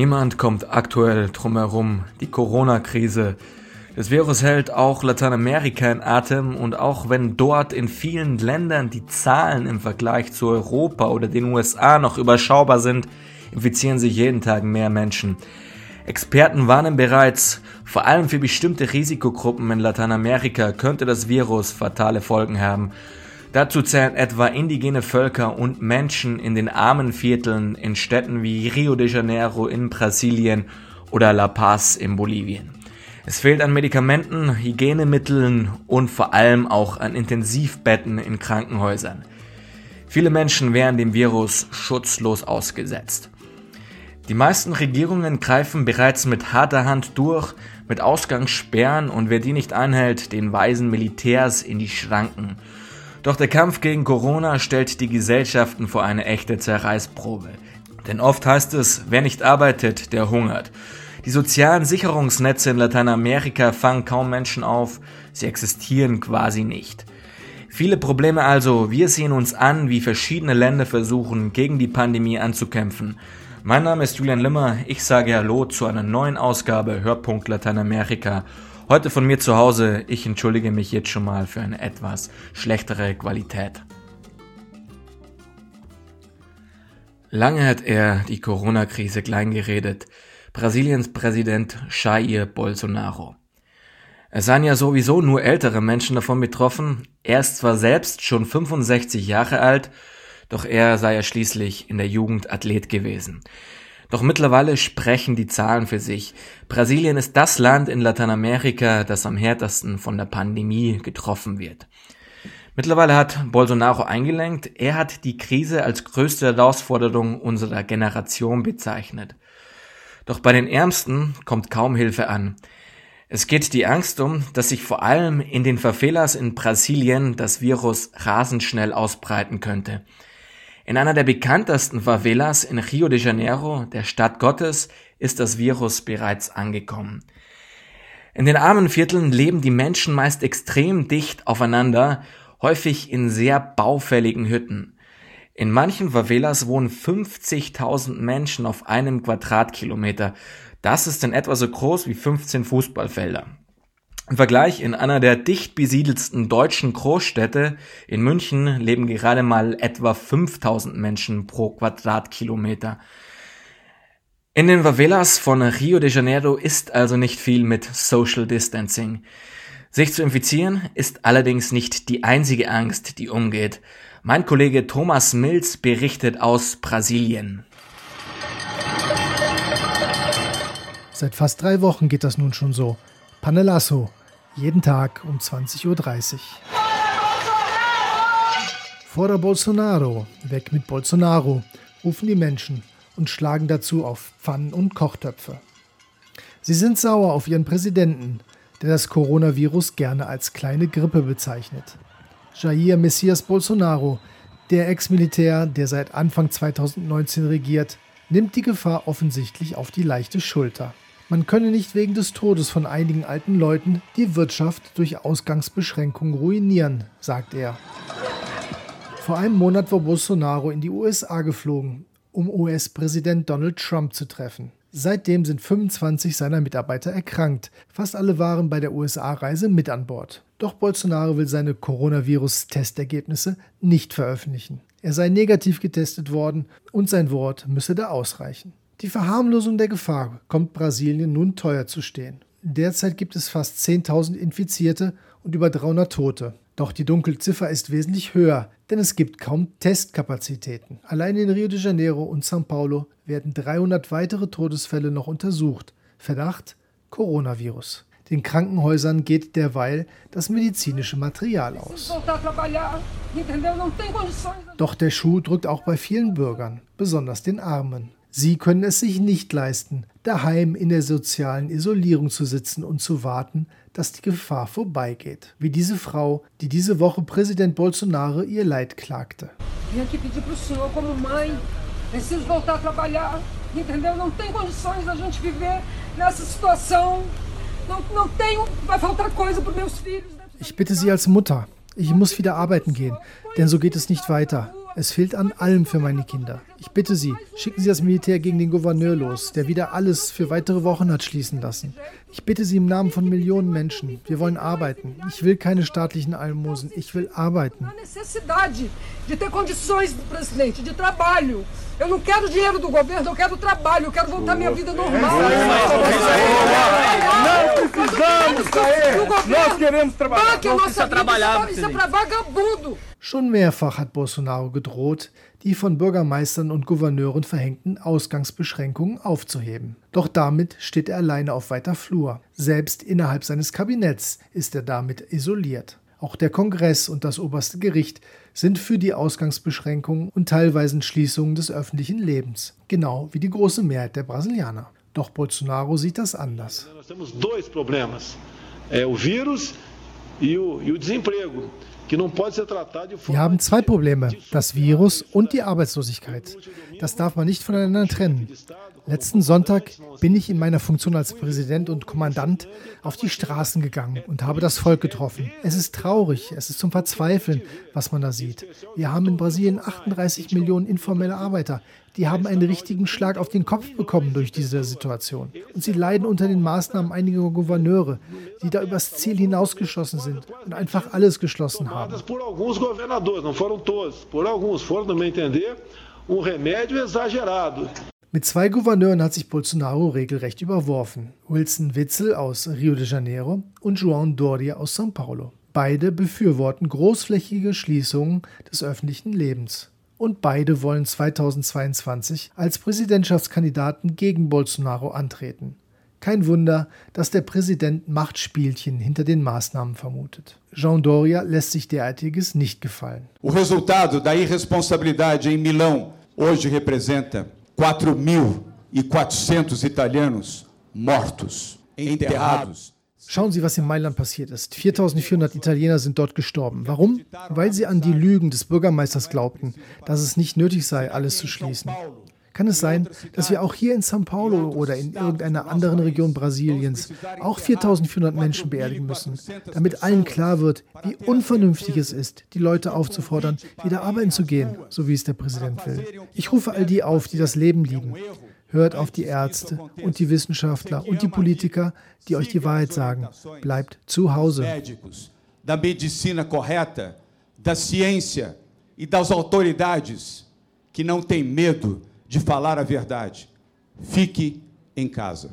Niemand kommt aktuell drumherum. Die Corona-Krise. Das Virus hält auch Lateinamerika in Atem und auch wenn dort in vielen Ländern die Zahlen im Vergleich zu Europa oder den USA noch überschaubar sind, infizieren sich jeden Tag mehr Menschen. Experten warnen bereits, vor allem für bestimmte Risikogruppen in Lateinamerika könnte das Virus fatale Folgen haben. Dazu zählen etwa indigene Völker und Menschen in den armen Vierteln in Städten wie Rio de Janeiro in Brasilien oder La Paz in Bolivien. Es fehlt an Medikamenten, Hygienemitteln und vor allem auch an Intensivbetten in Krankenhäusern. Viele Menschen wären dem Virus schutzlos ausgesetzt. Die meisten Regierungen greifen bereits mit harter Hand durch, mit Ausgangssperren und wer die nicht einhält, den weisen Militärs in die Schranken. Doch der Kampf gegen Corona stellt die Gesellschaften vor eine echte Zerreißprobe. Denn oft heißt es, wer nicht arbeitet, der hungert. Die sozialen Sicherungsnetze in Lateinamerika fangen kaum Menschen auf, sie existieren quasi nicht. Viele Probleme also, wir sehen uns an, wie verschiedene Länder versuchen, gegen die Pandemie anzukämpfen. Mein Name ist Julian Limmer, ich sage Hallo zu einer neuen Ausgabe Hörpunkt Lateinamerika Heute von mir zu Hause. Ich entschuldige mich jetzt schon mal für eine etwas schlechtere Qualität. Lange hat er die Corona-Krise kleingeredet. Brasiliens Präsident Jair Bolsonaro. Es seien ja sowieso nur ältere Menschen davon betroffen. Er ist zwar selbst schon 65 Jahre alt, doch er sei ja schließlich in der Jugend Athlet gewesen. Doch mittlerweile sprechen die Zahlen für sich. Brasilien ist das Land in Lateinamerika, das am härtesten von der Pandemie getroffen wird. Mittlerweile hat Bolsonaro eingelenkt, er hat die Krise als größte Herausforderung unserer Generation bezeichnet. Doch bei den Ärmsten kommt kaum Hilfe an. Es geht die Angst um, dass sich vor allem in den Favelas in Brasilien das Virus rasend schnell ausbreiten könnte. In einer der bekanntesten Favelas in Rio de Janeiro, der Stadt Gottes, ist das Virus bereits angekommen. In den armen Vierteln leben die Menschen meist extrem dicht aufeinander, häufig in sehr baufälligen Hütten. In manchen Favelas wohnen 50.000 Menschen auf einem Quadratkilometer. Das ist in etwa so groß wie 15 Fußballfelder. Im Vergleich in einer der dicht besiedelsten deutschen Großstädte in München leben gerade mal etwa 5000 Menschen pro Quadratkilometer. In den Favelas von Rio de Janeiro ist also nicht viel mit Social Distancing. Sich zu infizieren ist allerdings nicht die einzige Angst, die umgeht. Mein Kollege Thomas Mills berichtet aus Brasilien. Seit fast drei Wochen geht das nun schon so. Panelasso, jeden Tag um 20.30 Uhr. Fora Bolsonaro, weg mit Bolsonaro, rufen die Menschen und schlagen dazu auf Pfannen und Kochtöpfe. Sie sind sauer auf ihren Präsidenten, der das Coronavirus gerne als kleine Grippe bezeichnet. Jair Messias Bolsonaro, der Ex-Militär, der seit Anfang 2019 regiert, nimmt die Gefahr offensichtlich auf die leichte Schulter. Man könne nicht wegen des Todes von einigen alten Leuten die Wirtschaft durch Ausgangsbeschränkungen ruinieren, sagt er. Vor einem Monat war Bolsonaro in die USA geflogen, um US-Präsident Donald Trump zu treffen. Seitdem sind 25 seiner Mitarbeiter erkrankt. Fast alle waren bei der USA-Reise mit an Bord. Doch Bolsonaro will seine Coronavirus-Testergebnisse nicht veröffentlichen. Er sei negativ getestet worden und sein Wort müsse da ausreichen. Die Verharmlosung der Gefahr kommt Brasilien nun teuer zu stehen. Derzeit gibt es fast 10.000 Infizierte und über 300 Tote. Doch die Dunkelziffer ist wesentlich höher, denn es gibt kaum Testkapazitäten. Allein in Rio de Janeiro und São Paulo werden 300 weitere Todesfälle noch untersucht. Verdacht Coronavirus. Den Krankenhäusern geht derweil das medizinische Material aus. Doch der Schuh drückt auch bei vielen Bürgern, besonders den Armen. Sie können es sich nicht leisten, daheim in der sozialen Isolierung zu sitzen und zu warten, dass die Gefahr vorbeigeht. Wie diese Frau, die diese Woche Präsident Bolsonaro ihr Leid klagte. Ich bitte Sie als Mutter, ich muss wieder arbeiten gehen, denn so geht es nicht weiter. Es fehlt an allem für meine Kinder. Ich bitte Sie, schicken Sie das Militär gegen den Gouverneur los, der wieder alles für weitere Wochen hat schließen lassen. Ich bitte Sie im Namen von Millionen Menschen. Wir wollen arbeiten. Ich will keine staatlichen Almosen. Ich will arbeiten. de ter condições, presidente, de trabalho. Eu não quero dinheiro do governo, eu quero trabalho, eu quero voltar minha vida normal. Não precisamos sair. Nós queremos trabalhar. Não precisa trabalhar. Isso é para vagabundo. Schon mehrfach hat Bolsonaro gedroht, die von Bürgermeistern und Gouverneuren verhängten Ausgangsbeschränkungen aufzuheben. Doch damit steht er alleine auf weiter Flur. Selbst innerhalb seines Kabinetts ist er damit isoliert. Auch der Kongress und das oberste Gericht sind für die Ausgangsbeschränkungen und teilweisen Schließungen des öffentlichen Lebens, genau wie die große Mehrheit der Brasilianer. Doch Bolsonaro sieht das anders. Wir haben zwei Probleme: o Virus e o desemprego. Wir haben zwei Probleme, das Virus und die Arbeitslosigkeit. Das darf man nicht voneinander trennen. Letzten Sonntag bin ich in meiner Funktion als Präsident und Kommandant auf die Straßen gegangen und habe das Volk getroffen. Es ist traurig, es ist zum Verzweifeln, was man da sieht. Wir haben in Brasilien 38 Millionen informelle Arbeiter die haben einen richtigen Schlag auf den Kopf bekommen durch diese Situation. Und sie leiden unter den Maßnahmen einiger Gouverneure, die da übers Ziel hinausgeschossen sind und einfach alles geschlossen haben. Mit zwei Gouverneuren hat sich Bolsonaro regelrecht überworfen. Wilson Witzel aus Rio de Janeiro und João Doria aus São Paulo. Beide befürworten großflächige Schließungen des öffentlichen Lebens und beide wollen 2022 als Präsidentschaftskandidaten gegen Bolsonaro antreten. Kein Wunder, dass der Präsident Machtspielchen hinter den Maßnahmen vermutet. Jean Doria lässt sich derartiges nicht gefallen. O resultado da irresponsabilidade em Milão hoje representa 4.400 italianos mortos, enterrados Schauen Sie, was in Mailand passiert ist. 4400 Italiener sind dort gestorben. Warum? Weil sie an die Lügen des Bürgermeisters glaubten, dass es nicht nötig sei, alles zu schließen. Kann es sein, dass wir auch hier in São Paulo oder in irgendeiner anderen Region Brasiliens auch 4400 Menschen beerdigen müssen, damit allen klar wird, wie unvernünftig es ist, die Leute aufzufordern, wieder arbeiten zu gehen, so wie es der Präsident will? Ich rufe all die auf, die das Leben lieben. Hört auf die Ärzte und die Wissenschaftler und die Politiker, die euch die Wahrheit sagen. Bleibt zu Hause. Da medicina correta, da ciência e das autoridades que não têm medo de falar a verdade. Fique em casa.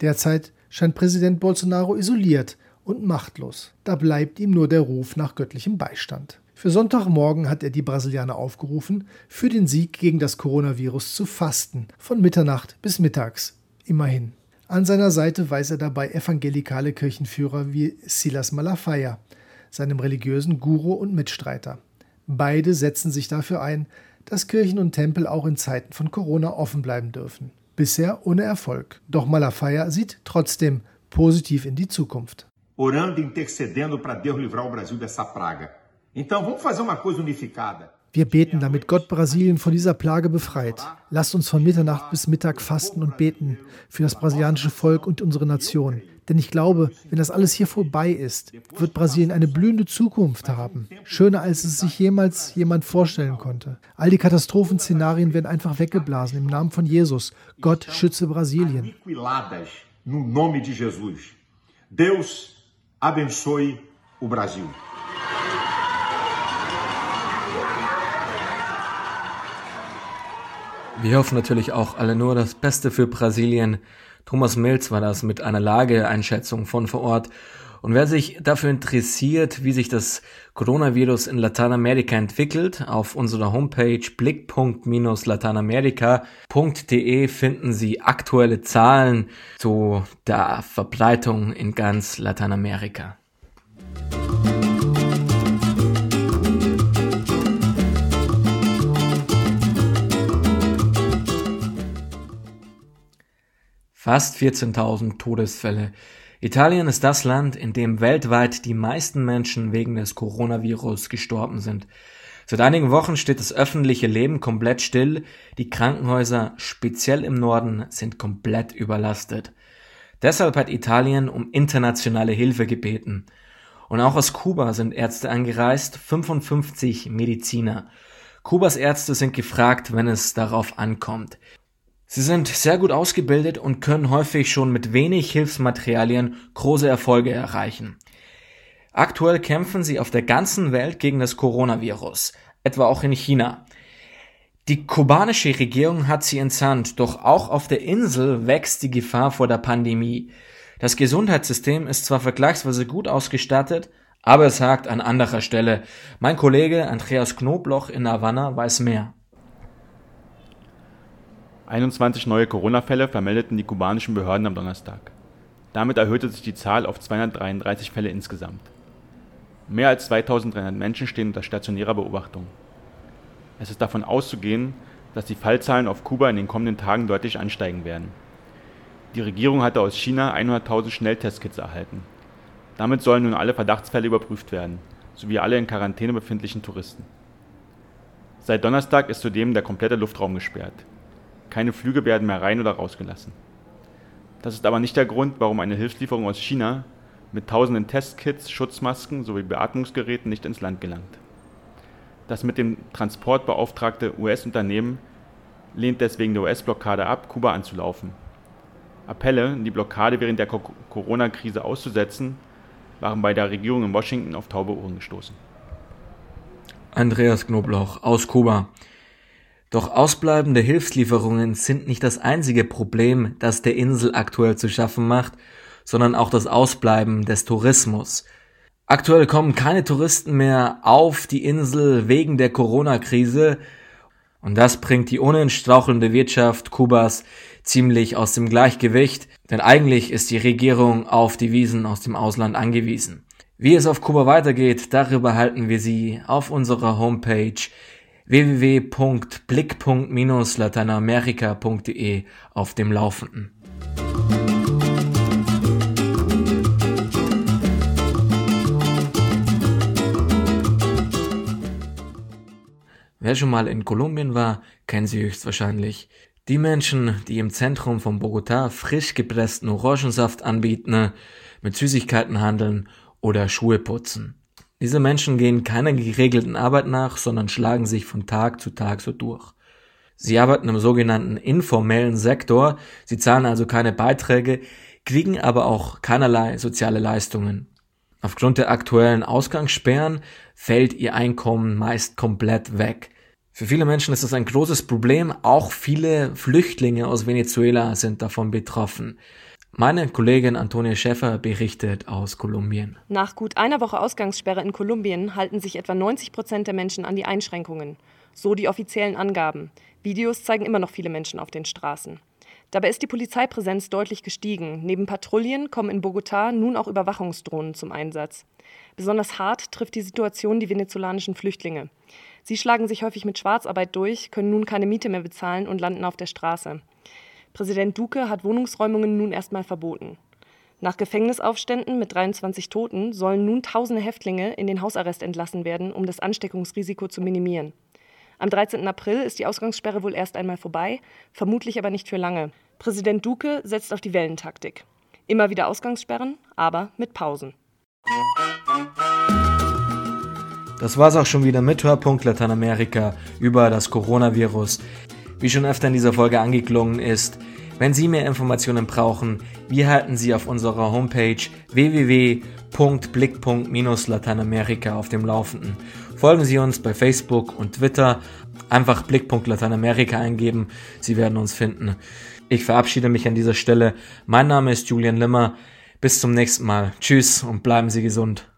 Derzeit scheint Präsident Bolsonaro isoliert und machtlos. Da bleibt ihm nur der Ruf nach göttlichem Beistand. Für Sonntagmorgen hat er die Brasilianer aufgerufen, für den Sieg gegen das Coronavirus zu fasten, von Mitternacht bis mittags. Immerhin. An seiner Seite weiß er dabei evangelikale Kirchenführer wie Silas Malafaia, seinem religiösen Guru und Mitstreiter. Beide setzen sich dafür ein, dass Kirchen und Tempel auch in Zeiten von Corona offen bleiben dürfen. Bisher ohne Erfolg. Doch Malafaia sieht trotzdem positiv in die Zukunft. Orando e intercedendo para Deus livrar o Brasil dessa praga. Então vamos fazer uma coisa unificada. Wir beten, damit Gott Brasilien von dieser Plage befreit. Lasst uns von Mitternacht bis Mittag fasten und beten für das brasilianische Volk und unsere Nation. Denn ich glaube, wenn das alles hier vorbei ist, wird Brasilien eine blühende Zukunft haben. Schöner, als es sich jemals jemand vorstellen konnte. All die Katastrophenszenarien werden einfach weggeblasen im Namen von Jesus. Gott schütze Brasilien. Deus abençoe o Brasil. Wir hoffen natürlich auch alle nur das Beste für Brasilien. Thomas Mills war das mit einer Lageeinschätzung von vor Ort. Und wer sich dafür interessiert, wie sich das Coronavirus in Lateinamerika entwickelt, auf unserer Homepage blickpunkt-lateinamerika.de finden Sie aktuelle Zahlen zu der Verbreitung in ganz Lateinamerika. Fast 14.000 Todesfälle. Italien ist das Land, in dem weltweit die meisten Menschen wegen des Coronavirus gestorben sind. Seit einigen Wochen steht das öffentliche Leben komplett still, die Krankenhäuser, speziell im Norden, sind komplett überlastet. Deshalb hat Italien um internationale Hilfe gebeten. Und auch aus Kuba sind Ärzte angereist, 55 Mediziner. Kubas Ärzte sind gefragt, wenn es darauf ankommt. Sie sind sehr gut ausgebildet und können häufig schon mit wenig Hilfsmaterialien große Erfolge erreichen. Aktuell kämpfen sie auf der ganzen Welt gegen das Coronavirus, etwa auch in China. Die kubanische Regierung hat sie entsandt, doch auch auf der Insel wächst die Gefahr vor der Pandemie. Das Gesundheitssystem ist zwar vergleichsweise gut ausgestattet, aber es hakt an anderer Stelle. Mein Kollege Andreas Knobloch in Havanna weiß mehr. 21 neue Corona-Fälle vermeldeten die kubanischen Behörden am Donnerstag. Damit erhöhte sich die Zahl auf 233 Fälle insgesamt. Mehr als 2300 Menschen stehen unter stationärer Beobachtung. Es ist davon auszugehen, dass die Fallzahlen auf Kuba in den kommenden Tagen deutlich ansteigen werden. Die Regierung hatte aus China 100.000 Schnelltestkits erhalten. Damit sollen nun alle Verdachtsfälle überprüft werden, sowie alle in Quarantäne befindlichen Touristen. Seit Donnerstag ist zudem der komplette Luftraum gesperrt. Keine Flüge werden mehr rein oder rausgelassen. Das ist aber nicht der Grund, warum eine Hilfslieferung aus China mit tausenden Testkits, Schutzmasken sowie Beatmungsgeräten nicht ins Land gelangt. Das mit dem Transport beauftragte US-Unternehmen lehnt deswegen der US-Blockade ab, Kuba anzulaufen. Appelle, die Blockade während der Corona-Krise auszusetzen, waren bei der Regierung in Washington auf taube Ohren gestoßen. Andreas Knoblauch aus Kuba. Doch ausbleibende Hilfslieferungen sind nicht das einzige Problem, das der Insel aktuell zu schaffen macht, sondern auch das Ausbleiben des Tourismus. Aktuell kommen keine Touristen mehr auf die Insel wegen der Corona-Krise und das bringt die ohnehin strauchelnde Wirtschaft Kubas ziemlich aus dem Gleichgewicht, denn eigentlich ist die Regierung auf Devisen aus dem Ausland angewiesen. Wie es auf Kuba weitergeht, darüber halten wir Sie auf unserer Homepage www.blick.-lateinamerika.de auf dem Laufenden. Wer schon mal in Kolumbien war, kennt sie höchstwahrscheinlich. Die Menschen, die im Zentrum von Bogotá frisch gepressten Orangensaft anbieten, mit Süßigkeiten handeln oder Schuhe putzen. Diese Menschen gehen keiner geregelten Arbeit nach, sondern schlagen sich von Tag zu Tag so durch. Sie arbeiten im sogenannten informellen Sektor, sie zahlen also keine Beiträge, kriegen aber auch keinerlei soziale Leistungen. Aufgrund der aktuellen Ausgangssperren fällt ihr Einkommen meist komplett weg. Für viele Menschen ist das ein großes Problem. Auch viele Flüchtlinge aus Venezuela sind davon betroffen. Meine Kollegin Antonia Schäffer berichtet aus Kolumbien. Nach gut einer Woche Ausgangssperre in Kolumbien halten sich etwa 90 Prozent der Menschen an die Einschränkungen. So die offiziellen Angaben. Videos zeigen immer noch viele Menschen auf den Straßen. Dabei ist die Polizeipräsenz deutlich gestiegen. Neben Patrouillen kommen in Bogotá nun auch Überwachungsdrohnen zum Einsatz. Besonders hart trifft die Situation die venezolanischen Flüchtlinge. Sie schlagen sich häufig mit Schwarzarbeit durch, können nun keine Miete mehr bezahlen und landen auf der Straße. Präsident Duque hat Wohnungsräumungen nun erstmal verboten. Nach Gefängnisaufständen mit 23 Toten sollen nun tausende Häftlinge in den Hausarrest entlassen werden, um das Ansteckungsrisiko zu minimieren. Am 13. April ist die Ausgangssperre wohl erst einmal vorbei, vermutlich aber nicht für lange. Präsident Duque setzt auf die Wellentaktik. Immer wieder Ausgangssperren, aber mit Pausen. Das war's auch schon wieder mit Hörpunkt Lateinamerika über das Coronavirus. Wie schon öfter in dieser Folge angeklungen ist, wenn Sie mehr Informationen brauchen, wir halten Sie auf unserer Homepage www.blick.-lateinamerika auf dem Laufenden. Folgen Sie uns bei Facebook und Twitter. Einfach Blickpunkt Lateinamerika eingeben. Sie werden uns finden. Ich verabschiede mich an dieser Stelle. Mein Name ist Julian Limmer. Bis zum nächsten Mal. Tschüss und bleiben Sie gesund.